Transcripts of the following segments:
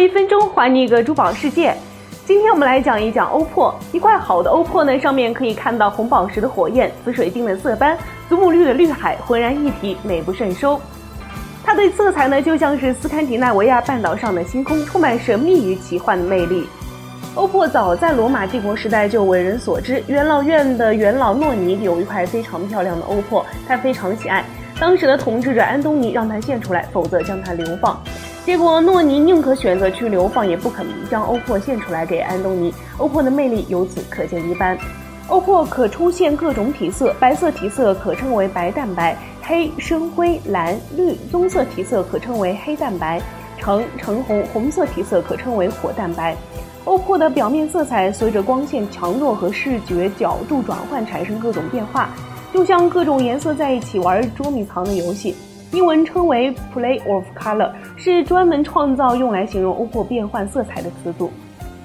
一分钟还你一个珠宝世界。今天我们来讲一讲欧珀。一块好的欧珀呢，上面可以看到红宝石的火焰、紫水晶的色斑、祖母绿的绿海浑然一体，美不胜收。它的色彩呢，就像是斯堪的纳维亚半岛上的星空，充满神秘与奇幻的魅力。欧珀早在罗马帝国时代就为人所知，元老院的元老诺尼有一块非常漂亮的欧珀，他非常喜爱。当时的统治者安东尼让他献出来，否则将他流放。结果诺尼宁可选择去流放，也不肯将欧珀献出来给安东尼。欧珀的魅力由此可见一斑。欧珀可出现各种体色，白色体色可称为白蛋白，黑、深灰、蓝、绿；棕色体色可称为黑蛋白，橙、橙红；红色体色可称为火蛋白。欧珀的表面色彩随着光线强弱和视觉角度转换产生各种变化，就像各种颜色在一起玩捉迷藏的游戏。英文称为 play of color，是专门创造用来形容欧珀变换色彩的词组。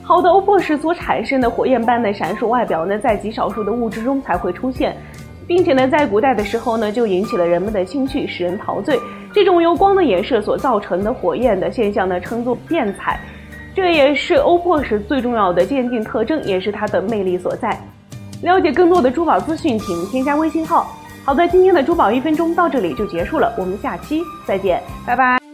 好的欧珀石所产生的火焰般的闪烁外表呢，在极少数的物质中才会出现，并且呢，在古代的时候呢，就引起了人们的兴趣，使人陶醉。这种由光的衍射所造成的火焰的现象呢，称作变彩。这也是欧珀石最重要的鉴定特征，也是它的魅力所在。了解更多的珠宝资讯，请添加微信号。好的，今天的珠宝一分钟到这里就结束了，我们下期再见，拜拜。